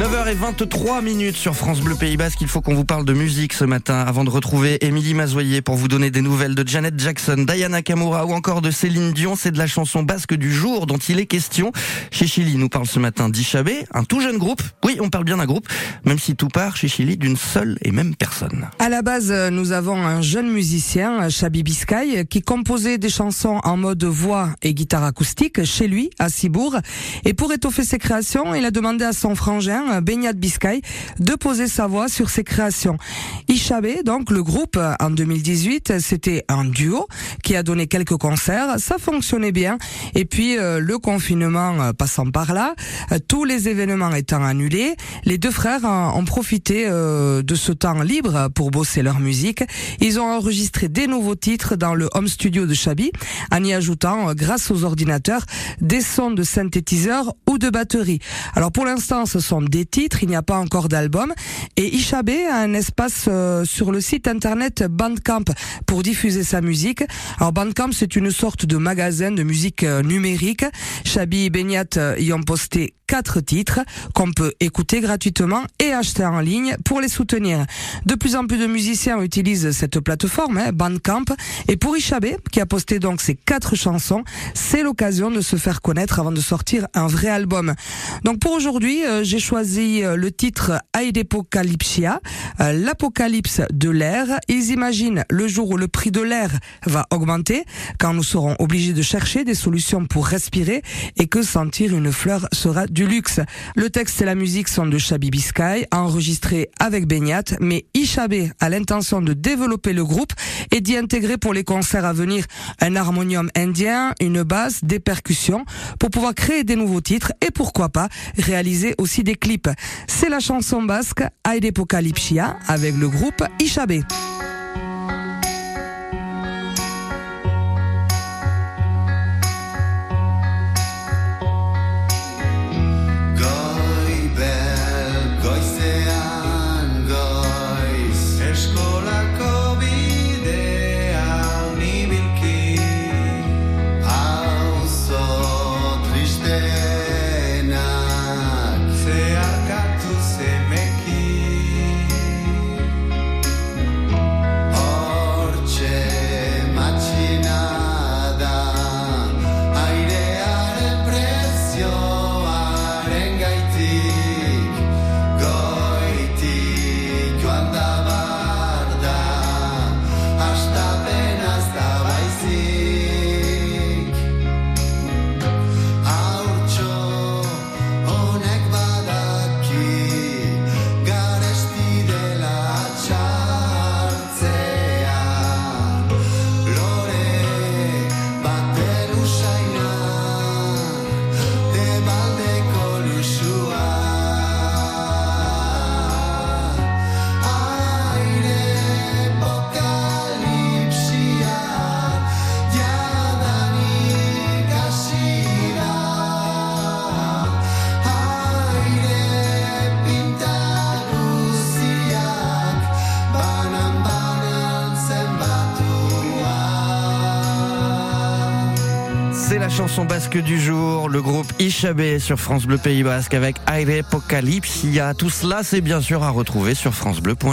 9h23 minutes sur France Bleu Pays Basque. Il faut qu'on vous parle de musique ce matin avant de retrouver Émilie Mazoyer pour vous donner des nouvelles de Janet Jackson, Diana Kamura ou encore de Céline Dion. C'est de la chanson basque du jour dont il est question. Chez Chili nous parle ce matin d'Ichabé, un tout jeune groupe. Oui, on parle bien d'un groupe, même si tout part chez Chili d'une seule et même personne. À la base, nous avons un jeune musicien, Chabi Biscay, qui composait des chansons en mode voix et guitare acoustique chez lui, à Cibourg. Et pour étoffer ses créations, il a demandé à son frangin, Beignat Biscay de poser sa voix sur ses créations. Ishabé, donc le groupe en 2018, c'était un duo qui a donné quelques concerts, ça fonctionnait bien. Et puis euh, le confinement euh, passant par là, euh, tous les événements étant annulés, les deux frères ont profité de ce temps libre pour bosser leur musique. Ils ont enregistré des nouveaux titres dans le home studio de Chabi, en y ajoutant, grâce aux ordinateurs, des sons de synthétiseurs ou de batterie. Alors pour l'instant, ce sont des titres, il n'y a pas encore d'album. Et Ishabé a un espace euh, sur le site internet Bandcamp pour diffuser sa musique. Alors Bandcamp, c'est une sorte de magasin de musique euh, numérique. Chabi et Beignat euh, y ont posté quatre titres qu'on peut écouter gratuitement et acheter en ligne pour les soutenir. De plus en plus de musiciens utilisent cette plateforme, hein, Bandcamp, et pour Ishabé, qui a posté donc ces quatre chansons, c'est l'occasion de se faire connaître avant de sortir un vrai album. Donc pour aujourd'hui, j'ai choisi le titre Aidepocalypsia, l'apocalypse de l'air. Ils imaginent le jour où le prix de l'air va augmenter, quand nous serons obligés de chercher des solutions pour respirer et que sentir une fleur sera du luxe. Le texte et la musique sont de Shabi Biscay, enregistrés avec Beignat, mais Ishabé a l'intention de développer le groupe et d'y intégrer pour les concerts à venir un harmonium indien, une basse, des percussions, pour pouvoir créer des nouveaux titres et pourquoi pas réaliser aussi des clips. C'est la chanson basque Aidepocalypsia avec le groupe Ishabé. Chanson basque du jour, le groupe Ishabé sur France Bleu Pays Basque avec Aire Apocalypse. Tout cela, c'est bien sûr à retrouver sur francebleu.fr.